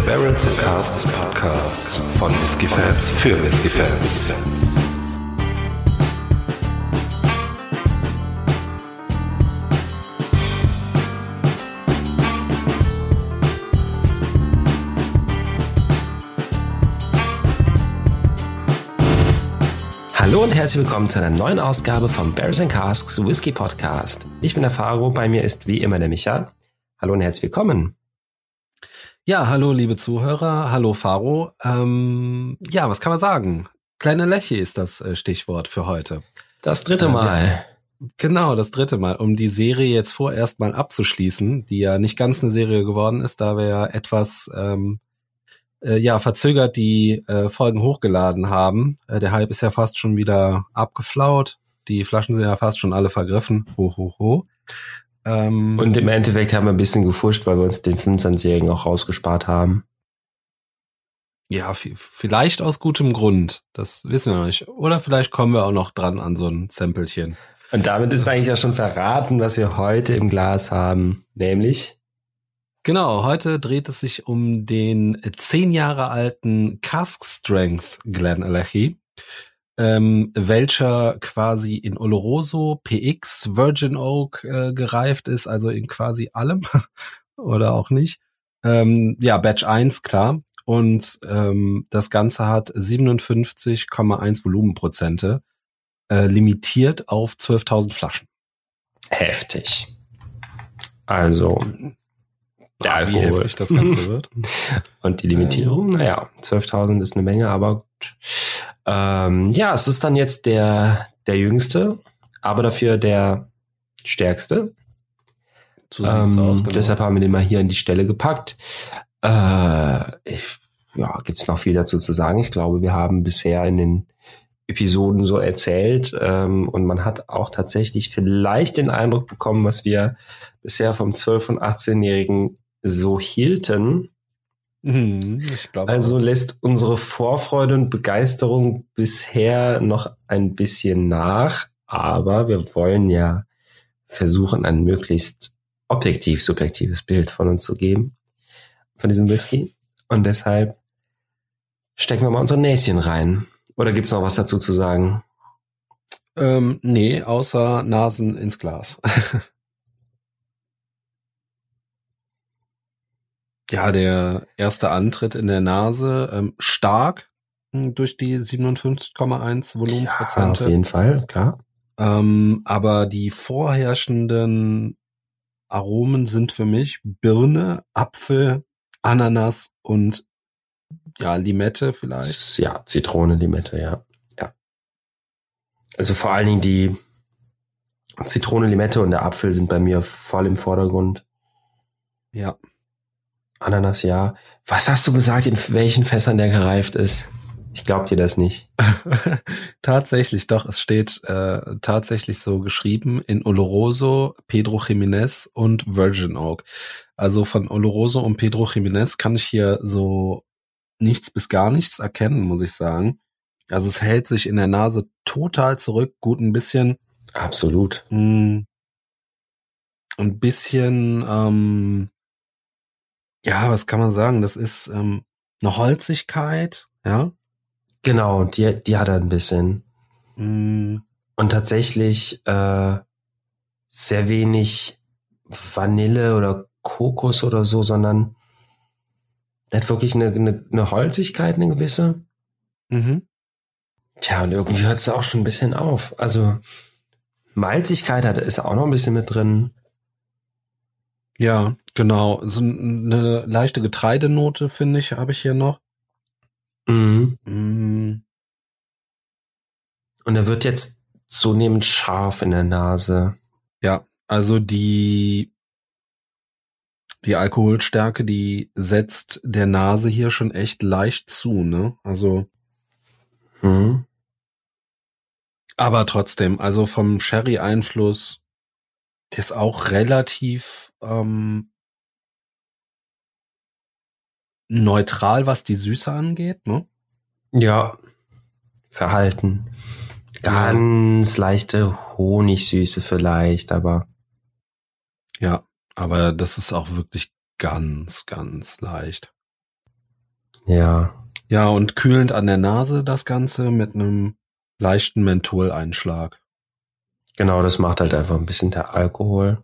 der Barrels and Casts Podcast von Whiskey Fans für Whiskey Fans. Hallo und herzlich willkommen zu einer neuen Ausgabe vom Barrels and Casks Whisky Podcast. Ich bin der Faro, bei mir ist wie immer der Micha. Hallo und herzlich willkommen. Ja, hallo liebe Zuhörer, hallo Faro. Ähm, ja, was kann man sagen? Kleine Läche ist das äh, Stichwort für heute. Das dritte Mal. Ja, genau, das dritte Mal, um die Serie jetzt vorerst mal abzuschließen, die ja nicht ganz eine Serie geworden ist, da wir ja etwas ähm, äh, ja verzögert die äh, Folgen hochgeladen haben. Äh, der Hype ist ja fast schon wieder abgeflaut. Die Flaschen sind ja fast schon alle vergriffen. Ho, ho, ho. Ähm, und im Endeffekt haben wir ein bisschen gefuscht, weil wir uns den 25-Jährigen auch rausgespart haben. Ja, vielleicht aus gutem Grund. Das wissen wir noch nicht. Oder vielleicht kommen wir auch noch dran an so ein Samplechen. Und damit ist eigentlich ja schon verraten, was wir heute im Glas haben. Nämlich? Genau, heute dreht es sich um den zehn Jahre alten Cask Strength Glen Alechi ähm, welcher quasi in Oloroso, PX, Virgin Oak äh, gereift ist, also in quasi allem oder auch nicht. Ähm, ja, Batch 1, klar. Und ähm, das Ganze hat 57,1 Volumenprozente, äh, limitiert auf 12.000 Flaschen. Heftig. Also, der Alkohol. Wie heftig das Ganze wird. Und die Limitierung, naja, 12.000 ist eine Menge, aber gut. Ähm, ja, es ist dann jetzt der, der jüngste, aber dafür der stärkste. So ähm, aus, genau. Deshalb haben wir den mal hier an die Stelle gepackt. Äh, ich, ja, gibt's noch viel dazu zu sagen. Ich glaube, wir haben bisher in den Episoden so erzählt ähm, und man hat auch tatsächlich vielleicht den Eindruck bekommen, was wir bisher vom 12- und 18-Jährigen so hielten. Mhm, also lässt unsere Vorfreude und Begeisterung bisher noch ein bisschen nach, aber wir wollen ja versuchen, ein möglichst objektiv subjektives Bild von uns zu geben, von diesem Whisky. Und deshalb stecken wir mal unsere Näschen rein. Oder gibt's noch was dazu zu sagen? Ähm, nee, außer Nasen ins Glas. Ja, der erste Antritt in der Nase ähm, stark hm, durch die 57,1 Volumenprozente. Ja, auf jeden Fall, klar. Ähm, aber die vorherrschenden Aromen sind für mich Birne, Apfel, Ananas und ja, Limette vielleicht. Ja, Zitrone, Limette, ja. Ja. Also vor allen Dingen die Zitrone, Limette und der Apfel sind bei mir voll im Vordergrund. Ja. Ananas, ja. Was hast du gesagt, in welchen Fässern der gereift ist? Ich glaub dir das nicht. tatsächlich, doch, es steht äh, tatsächlich so geschrieben in Oloroso, Pedro Jiménez und Virgin Oak. Also von Oloroso und Pedro Jiménez kann ich hier so nichts bis gar nichts erkennen, muss ich sagen. Also es hält sich in der Nase total zurück, gut ein bisschen. Absolut. Mh, hm, ein bisschen ähm, ja, was kann man sagen? Das ist ähm, eine Holzigkeit, ja. Genau, die, die hat er ein bisschen. Mm. Und tatsächlich äh, sehr wenig Vanille oder Kokos oder so, sondern er hat wirklich eine, eine, eine Holzigkeit, eine gewisse. Mhm. Tja, und irgendwie hört es auch schon ein bisschen auf. Also Malzigkeit hat ist auch noch ein bisschen mit drin. Ja, genau. So eine leichte Getreidenote, finde ich, habe ich hier noch. Mhm. Mhm. Und er wird jetzt zunehmend scharf in der Nase. Ja, also die, die Alkoholstärke, die setzt der Nase hier schon echt leicht zu, ne? Also. Mhm. Aber trotzdem, also vom Sherry-Einfluss ist auch relativ ähm, neutral, was die Süße angeht, ne? Ja, verhalten. Ganz ja. leichte Honigsüße vielleicht, aber. Ja, aber das ist auch wirklich ganz, ganz leicht. Ja. Ja, und kühlend an der Nase das Ganze mit einem leichten Mentholeinschlag. Genau, das macht halt einfach ein bisschen der Alkohol.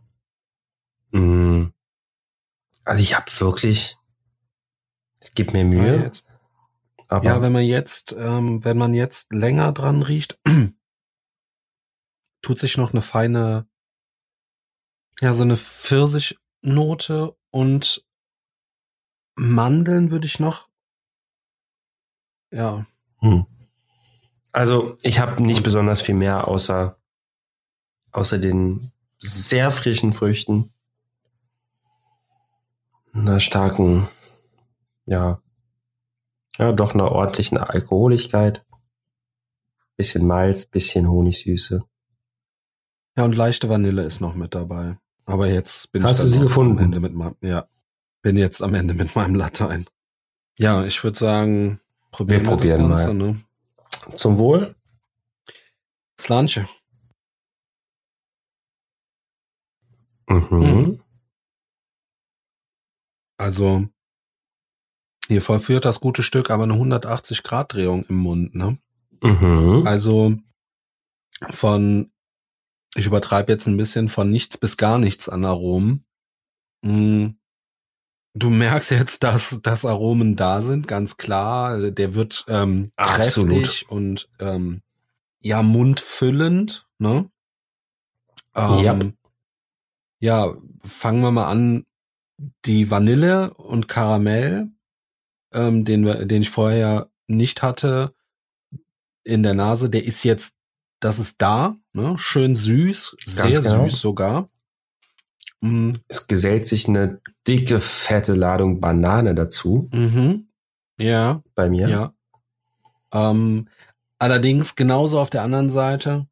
Mm. Also ich habe wirklich, es gibt mir Ja, Mühe, jetzt. aber ja, wenn man jetzt, ähm, wenn man jetzt länger dran riecht, tut sich noch eine feine, ja, so eine Pfirsichnote und Mandeln würde ich noch, ja, Hm. Also ich habe nicht besonders viel mehr außer außer den sehr frischen Früchten, einer starken, ja, ja doch einer ordentlichen Alkoholigkeit, bisschen Malz, bisschen Honigsüße. ja, und leichte Vanille ist noch mit dabei. Aber jetzt bin Hast ich du sie gefunden? am Ende mit meinem, ja, bin jetzt am Ende mit meinem Latein. Ja, ich würde sagen, probieren wir, probieren das Ganze, mal. ne? Zum Wohl. Slanche. Mhm. Mhm. Also, hier vollführt das gute Stück aber eine 180 Grad Drehung im Mund, ne? Mhm. Also von, ich übertreibe jetzt ein bisschen, von nichts bis gar nichts an Aromen. Mm, Du merkst jetzt, dass, dass Aromen da sind, ganz klar. Der wird ähm, Absolut. kräftig und ähm, ja, mundfüllend, ne? Ähm, Ja. Ja, fangen wir mal an. Die Vanille und Karamell, ähm, den, den ich vorher nicht hatte, in der Nase, der ist jetzt, das ist da, ne? Schön süß, sehr genau. süß sogar. Mm, Es gesellt sich eine dicke, fette Ladung Banane dazu Mhm. Ja, bei mir. ja. Ähm, allerdings genauso auf der anderen Seite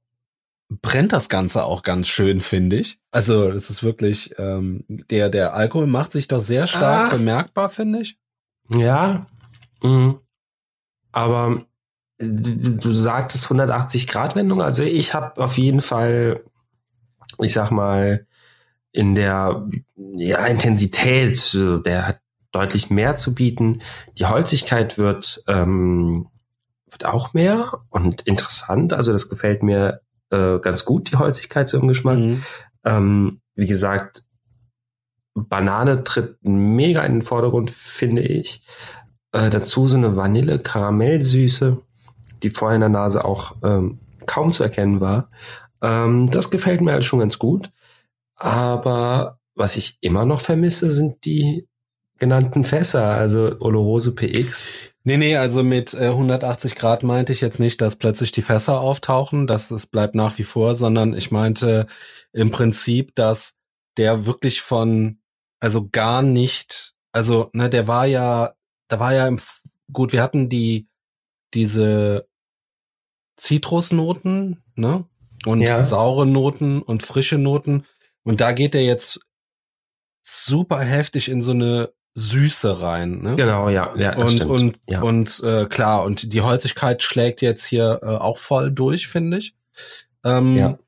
brennt das Ganze auch ganz schön, finde ich. Also das ist wirklich, ähm, der, der Alkohol macht sich da sehr stark Ah. bemerkbar, finde ich. Ja, mhm. aber du, du sagtest 180 Grad Wendung. Also ich habe auf jeden Fall, ich sag mal, in der ja, Intensität, äh, der hat deutlich mehr zu bieten. Die Holzigkeit wird, ähm, wird auch mehr und interessant. Also das gefällt mir äh, ganz gut, die Holzigkeit so im Geschmack. Mhm. Ähm, wie gesagt, Banane tritt mega in den Vordergrund, finde ich. Äh, dazu so eine Vanille-Karamellsüße, die vorher in der Nase auch ähm, kaum zu erkennen war. Ähm, das gefällt mir halt schon ganz gut. Aber was ich immer noch vermisse, sind die genannten Fässer, also Oloroso PX. Nee, nee, also mit äh, 180 Grad meinte ich jetzt nicht, dass plötzlich die Fässer auftauchen, das es bleibt nach wie vor, sondern ich meinte im Prinzip, dass der wirklich von, also gar nicht, also ne, der war ja, da war ja im, gut, wir hatten die diese Zitrusnoten, ne, und Ja. saure Noten und frische Noten und da geht er jetzt super heftig in so eine Süße rein, ne? Genau, ja, ja, das und stimmt. und ja. und äh, klar und die Holzigkeit schlägt jetzt hier äh, auch voll durch, finde ich. Ähm, Ja.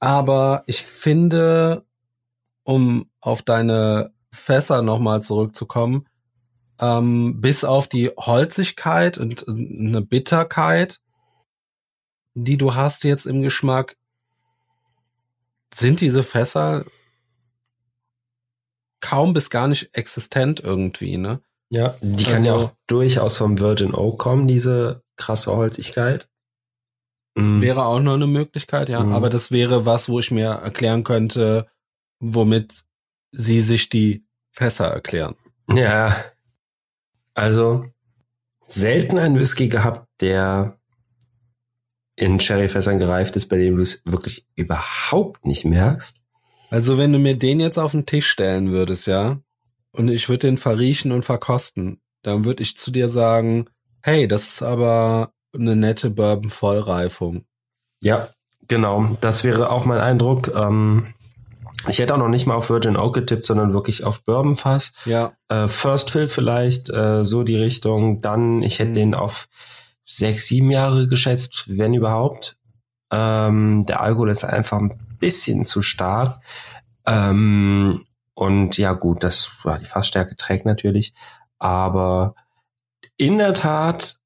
Aber ich finde, um auf deine Fässer nochmal zurückzukommen, ähm, bis auf die Holzigkeit und äh, eine Bitterkeit, die du hast jetzt im Geschmack, sind diese Fässer kaum bis gar nicht existent irgendwie, ne? Ja, die kann ja Also- auch durchaus vom Virgin Oak kommen, diese krasse Holzigkeit. Mhm. Wäre auch noch eine Möglichkeit, ja. Mhm. Aber das wäre was, wo ich mir erklären könnte, womit sie sich die Fässer erklären. Ja, also selten einen Whisky gehabt, der in Sherryfässern gereift ist, bei dem du es wirklich überhaupt nicht merkst. Also wenn du mir den jetzt auf den Tisch stellen würdest, ja, und ich würde den verriechen und verkosten, dann würde ich zu dir sagen, hey, das ist aber eine nette Bourbon-Vollreifung. Ja, genau. Das wäre auch mein Eindruck. Ähm, ich hätte auch noch nicht mal auf Virgin Oak getippt, sondern wirklich auf Bourbon Fass. Ja, Äh, First Fill vielleicht, äh, so die Richtung. Dann, ich hätte Mhm. den auf sechs, sieben Jahre geschätzt, wenn überhaupt. Ähm, der Alkohol ist einfach ein bisschen zu stark. Ähm, und ja gut, das, ja, die Fassstärke trägt natürlich. Aber in der Tat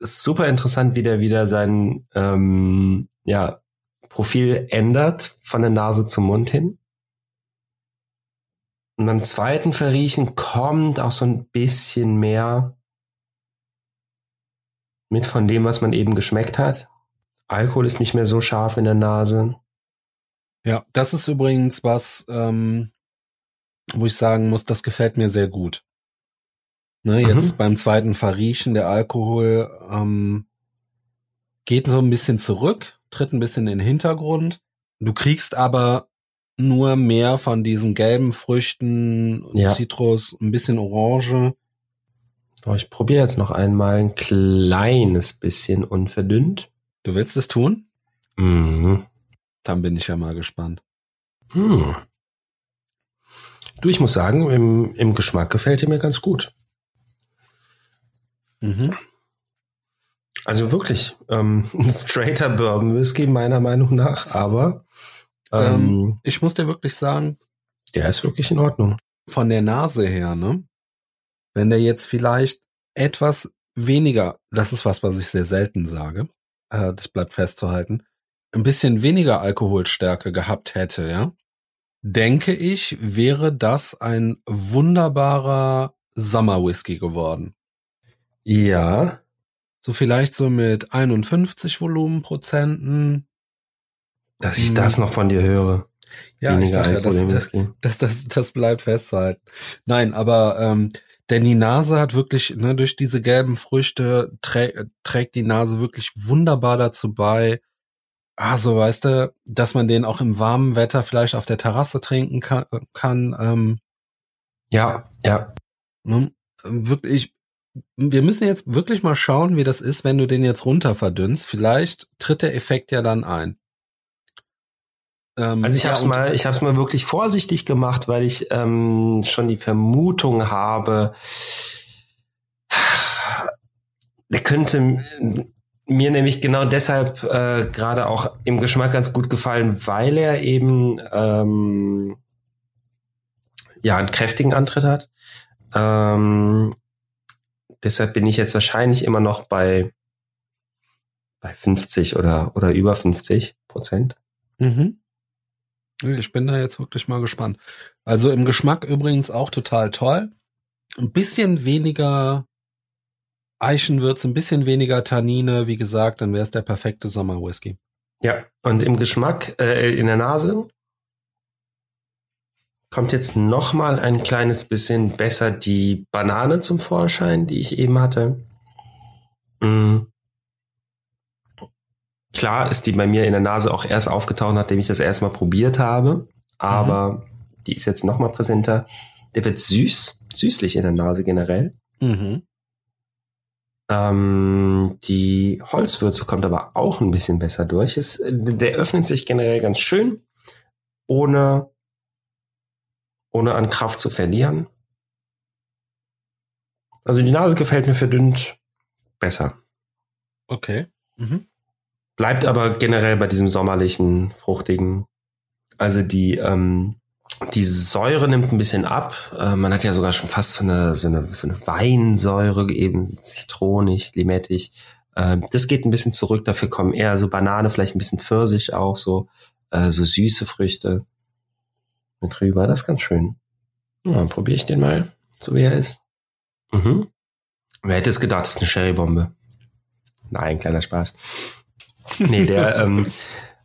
super interessant, wie der wieder sein ähm, ja, Profil ändert von der Nase zum Mund hin. Und beim zweiten Verriechen kommt auch so ein bisschen mehr mit von dem, was man eben geschmeckt hat. Alkohol ist nicht mehr so scharf in der Nase. Ja, das ist übrigens was, ähm, wo ich sagen muss, das gefällt mir sehr gut. Ne, jetzt mhm. beim zweiten Verriechen, der Alkohol ähm, geht so ein bisschen zurück, tritt ein bisschen in den Hintergrund. Du kriegst aber nur mehr von diesen gelben Früchten, ja. Zitrus, ein bisschen Orange. Oh, ich probiere jetzt noch einmal ein kleines bisschen unverdünnt. Du willst es tun? Mhm. Dann bin ich ja mal gespannt. Hm. Du, ich muss sagen, im, im Geschmack gefällt er mir ganz gut. Mhm. Also wirklich, ähm, ein straighter Bourbon Whisky meiner Meinung nach, aber ähm, ähm, ich muss dir wirklich sagen, der ist wirklich in Ordnung. Von der Nase her, ne? Wenn der jetzt vielleicht etwas weniger, das ist was, was ich sehr selten sage, äh, das bleibt festzuhalten, ein bisschen weniger Alkoholstärke gehabt hätte, ja, denke ich, wäre das ein wunderbarer Sommerwhisky geworden. Ja. So vielleicht so mit 51 Volumenprozenten. Dass ich hm. das noch von dir höre. Ja, Weniger ich Alkohol ja, das, das, das, das bleibt festzuhalten. Nein, aber ähm, denn die Nase hat wirklich, ne, durch diese gelben Früchte trä trägt die Nase wirklich wunderbar dazu bei, ah, so weißt du, dass man den auch im warmen Wetter vielleicht auf der Terrasse trinken kann. kann ähm, ja, ja. Ne, wirklich, wir müssen jetzt wirklich mal schauen, wie das ist, wenn du den jetzt runter verdünnst. Vielleicht tritt der Effekt ja dann ein. Ähm, also ich habe es mal, ich habe es mal wirklich vorsichtig gemacht, weil ich ähm, schon die Vermutung habe, der könnte mir nämlich genau deshalb äh, gerade auch im Geschmack ganz gut gefallen, weil er eben ähm, ja einen kräftigen Antritt hat. Ähm, deshalb bin ich jetzt wahrscheinlich immer noch bei bei 50 oder oder über 50 Prozent. Mhm. Ich bin da jetzt wirklich mal gespannt. Also im Geschmack übrigens auch total toll. Ein bisschen weniger Eichenwürze, ein bisschen weniger Tannine, wie gesagt, dann wäre es der perfekte Sommerwhisky. Ja, und im Geschmack, äh, in der Nase kommt jetzt noch mal ein kleines bisschen besser die Banane zum Vorschein, die ich eben hatte. Mm. Klar ist die bei mir in der Nase auch erst aufgetaucht, nachdem ich das erstmal probiert habe. Aber mhm. die ist jetzt noch mal präsenter. Der wird süß, süßlich in der Nase generell. Mhm. Ähm, die Holzwürze kommt aber auch ein bisschen besser durch. Es, der öffnet sich generell ganz schön, ohne, ohne an Kraft zu verlieren. Also die Nase gefällt mir verdünnt besser. Okay. Mhm. Bleibt aber generell bei diesem sommerlichen, fruchtigen. Also die, ähm, die Säure nimmt ein bisschen ab. Äh, man hat ja sogar schon fast so eine, so eine, so eine Weinsäure, eben zitronig, limettig. Äh, das geht ein bisschen zurück. Dafür kommen eher so Banane, vielleicht ein bisschen Pfirsich auch, so, äh, so süße Früchte mit rüber. Das ist ganz schön. Ja, dann probiere ich den mal, so wie er ist. Mhm. Wer hätte es gedacht, das ist eine Sherrybombe. Nein, kleiner Spaß. Nee, der ähm,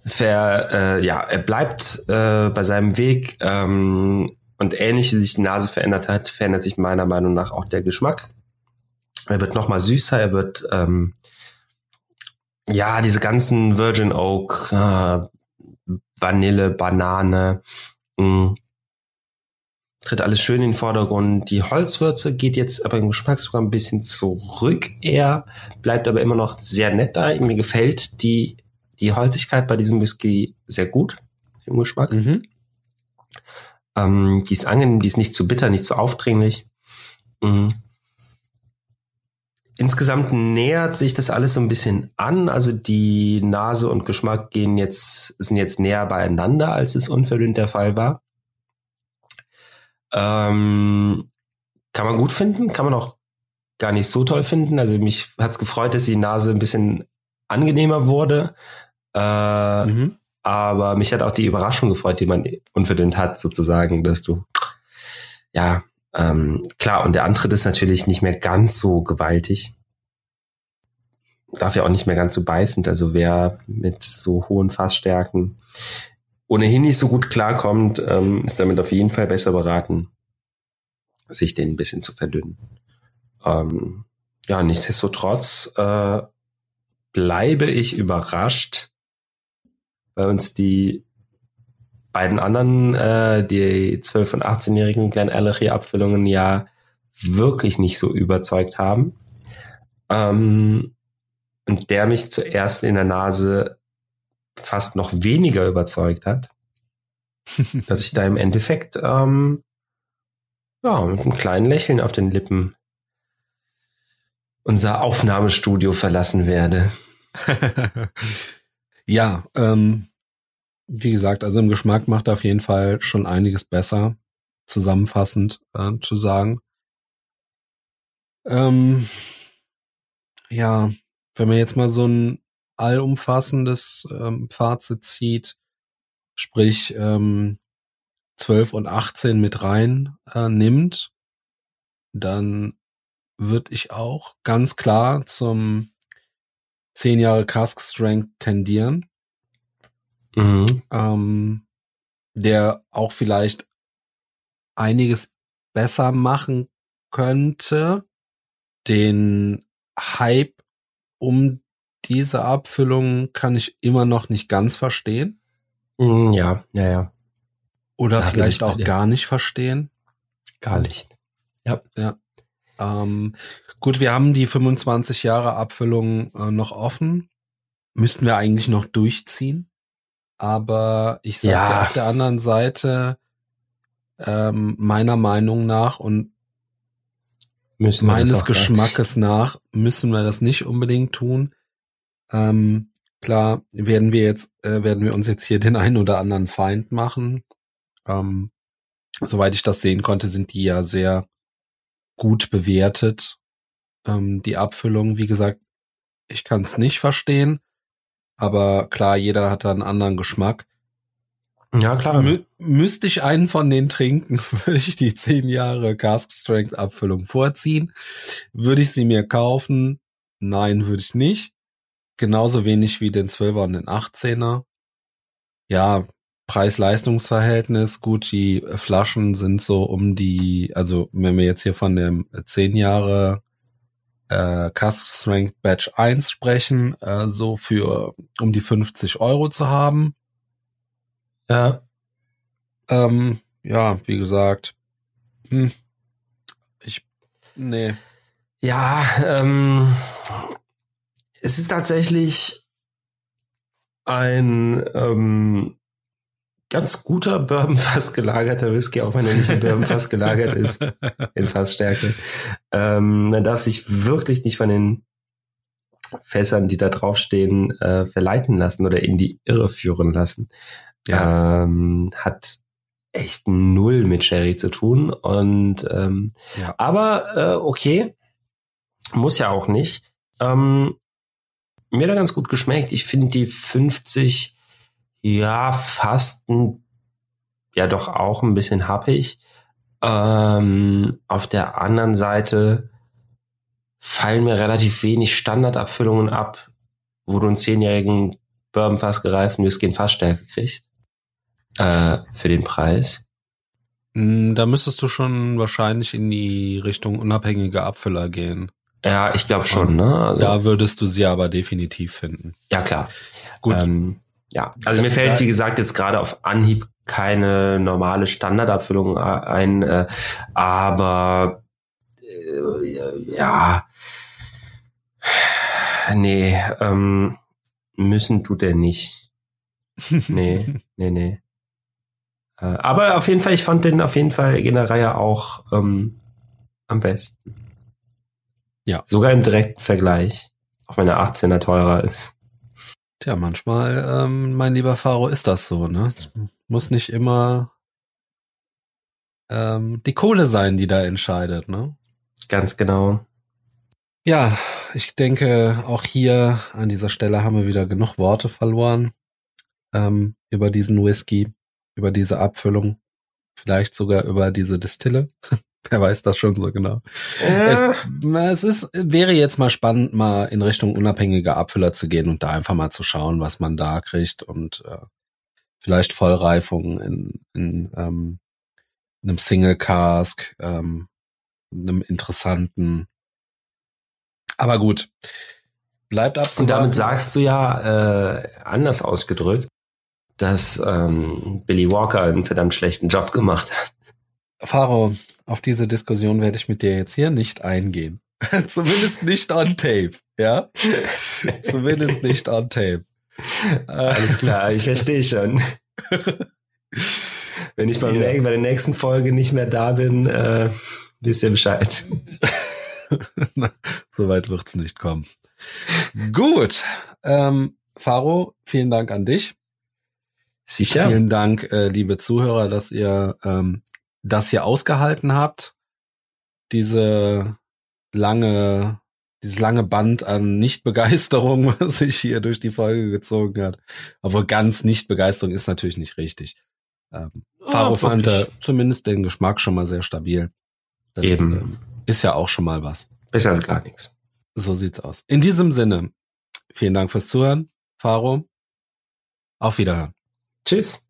ver, äh, ja, er bleibt äh, bei seinem Weg ähm, und ähnlich wie sich die Nase verändert hat, verändert sich meiner Meinung nach auch der Geschmack. Er wird noch mal süßer, er wird ähm, ja diese ganzen Virgin Oak, äh, Vanille, Banane, mh, mm, tritt alles schön in den Vordergrund. Die Holzwürze geht jetzt aber im Geschmack sogar ein bisschen zurück eher, bleibt aber immer noch sehr nett da. Mir gefällt die, die Holzigkeit bei diesem Whisky sehr gut im Geschmack. Mhm. Ähm, die ist angenehm, die ist nicht zu bitter, nicht zu aufdringlich. Mhm. Insgesamt nähert sich das alles so ein bisschen an. Also die Nase und Geschmack gehen jetzt, sind jetzt näher beieinander, als es unverdünnt der Fall war. Ähm, kann man gut finden, kann man auch gar nicht so toll finden. Also mich hat's gefreut, dass die Nase ein bisschen angenehmer wurde. Äh, mhm. Aber mich hat auch die Überraschung gefreut, die man unverdünnt hat, sozusagen, dass du, ja, ähm, klar, und der Antritt ist natürlich nicht mehr ganz so gewaltig. Darf ja auch nicht mehr ganz so beißend. Also wer mit so hohen Fassstärken ohnehin nicht so gut klarkommt, ähm, ist damit auf jeden Fall besser beraten, sich den ein bisschen zu verdünnen. Ähm, ja, nichtsdestotrotz äh, bleibe ich überrascht, weil uns die beiden anderen, äh, die 12- und 18-jährigen Glenn Allery-Abfüllungen ja wirklich nicht so überzeugt haben. Ähm, und der mich zuerst in der Nase fast noch weniger überzeugt hat, dass ich da im Endeffekt ähm, ja, mit einem kleinen Lächeln auf den Lippen unser Aufnahmestudio verlassen werde. ja, ähm, wie gesagt, also im Geschmack macht auf jeden Fall schon einiges besser, zusammenfassend äh, zu sagen. Ähm, ja, wenn man jetzt mal so ein allumfassendes ähm, Fazit zieht, sprich ähm, 12 und 18 mit rein äh, nimmt, dann würde ich auch ganz klar zum 10 Jahre Cask Strength tendieren. Mhm. Ähm, der auch vielleicht einiges besser machen könnte, den Hype um diese Abfüllung kann ich immer noch nicht ganz verstehen. Mm, ja, ja, ja. Oder da vielleicht auch gar nicht verstehen. Gar nicht. Ja. Ja. Ähm, gut, wir haben die 25 Jahre Abfüllung äh, noch offen. Müssten wir eigentlich noch durchziehen. Aber ich sage ja. auf der anderen Seite, ähm, meiner Meinung nach und müssen meines Geschmackes nach müssen wir das nicht unbedingt tun. Ähm, klar werden wir jetzt, äh, werden wir uns jetzt hier den einen oder anderen Feind machen. Ähm, soweit ich das sehen konnte, sind die ja sehr gut bewertet. Ähm, die Abfüllung, wie gesagt, ich kann es nicht verstehen, aber klar, jeder hat da einen anderen Geschmack. Ja, klar. Mü müsste ich einen von denen trinken, würde ich die 10 Jahre Cask Strength Abfüllung vorziehen. Würde ich sie mir kaufen? Nein, würde ich nicht. Genauso wenig wie den 12er und den 18er. Ja, Preis-Leistungs-Verhältnis, gut, die Flaschen sind so um die, also wenn wir jetzt hier von dem 10 Jahre äh, Cask Strength Batch 1 sprechen, äh, so für um die 50 Euro zu haben. Ja. Ähm, ja, wie gesagt, hm, ich, nee. Ja, ähm, es ist tatsächlich ein ähm, ganz guter Bourbonfass gelagerter Whisky, auch wenn er nicht in Bourbonfass gelagert ist, in Fassstärke. Ähm, man darf sich wirklich nicht von den Fässern, die da draufstehen, äh, verleiten lassen oder in die Irre führen lassen. Ja. Ähm, hat echt null mit Sherry zu tun. Und ähm, ja. aber äh, okay, muss ja auch nicht. Ähm, mir er ganz gut geschmeckt. Ich finde die 50 ja, fast ein, ja doch auch ein bisschen happig. Ähm, auf der anderen Seite fallen mir relativ wenig Standardabfüllungen ab, wo du einen zehnjährigen Bourbon fast gereiften Whisky in Fassstärke kriegst. Äh, für den Preis. Hm, da müsstest du schon wahrscheinlich in die Richtung unabhängige Abfüller gehen. Ja, ich glaube schon, ne? Also, da würdest du sie aber definitiv finden. Ja, klar. Gut. Ähm, ja, also mir fällt, wie gesagt, jetzt gerade auf Anhieb keine normale Standardabfüllung ein, äh, aber äh, ja, nee, ähm, müssen tut er nicht. Nee, nee, nee. Äh, aber auf jeden Fall, ich fand den auf jeden Fall in der Reihe auch ähm, am besten. Ja. Sogar im direkten Vergleich, auch wenn der 18er teurer ist. Tja, manchmal, ähm, mein lieber Faro, ist das so, ne? Es muss nicht immer ähm, die Kohle sein, die da entscheidet, ne? Ganz genau. Ja, ich denke, auch hier an dieser Stelle haben wir wieder genug Worte verloren ähm, über diesen Whisky, über diese Abfüllung, vielleicht sogar über diese Distille. Wer weiß das schon so genau. Äh. Es, es ist, wäre jetzt mal spannend, mal in Richtung unabhängiger Abfüller zu gehen und da einfach mal zu schauen, was man da kriegt und äh, vielleicht Vollreifung in, in, ähm, in einem Single Cask, ähm, einem interessanten. Aber gut, bleibt abzuwarten. Und damit sagst du ja, äh, anders ausgedrückt, dass ähm, Billy Walker einen verdammt schlechten Job gemacht hat. Faro, auf diese Diskussion werde ich mit dir jetzt hier nicht eingehen. Zumindest nicht on tape, ja? Zumindest nicht on tape. Äh, Alles klar, ich verstehe schon. Wenn ich beim Ja. bei der nächsten Folge nicht mehr da bin, äh, wisst ihr Bescheid. Soweit wird's nicht kommen. Gut. Ähm, Faro, vielen Dank an dich. Sicher? Vielen Dank, äh, liebe Zuhörer, dass ihr ähm, das hier ausgehalten habt. Diese lange, dieses lange Band an Nichtbegeisterung, was sich hier durch die Folge gezogen hat. Aber ganz Nichtbegeisterung ist natürlich nicht richtig. Ähm, Faro Ah, fand zumindest den Geschmack schon mal sehr stabil. Das Eben. ähm, ist ja auch schon mal was. Besser als gar nichts. So sieht's aus. In diesem Sinne, vielen Dank fürs Zuhören. Faro, auf Wiederhören. Tschüss.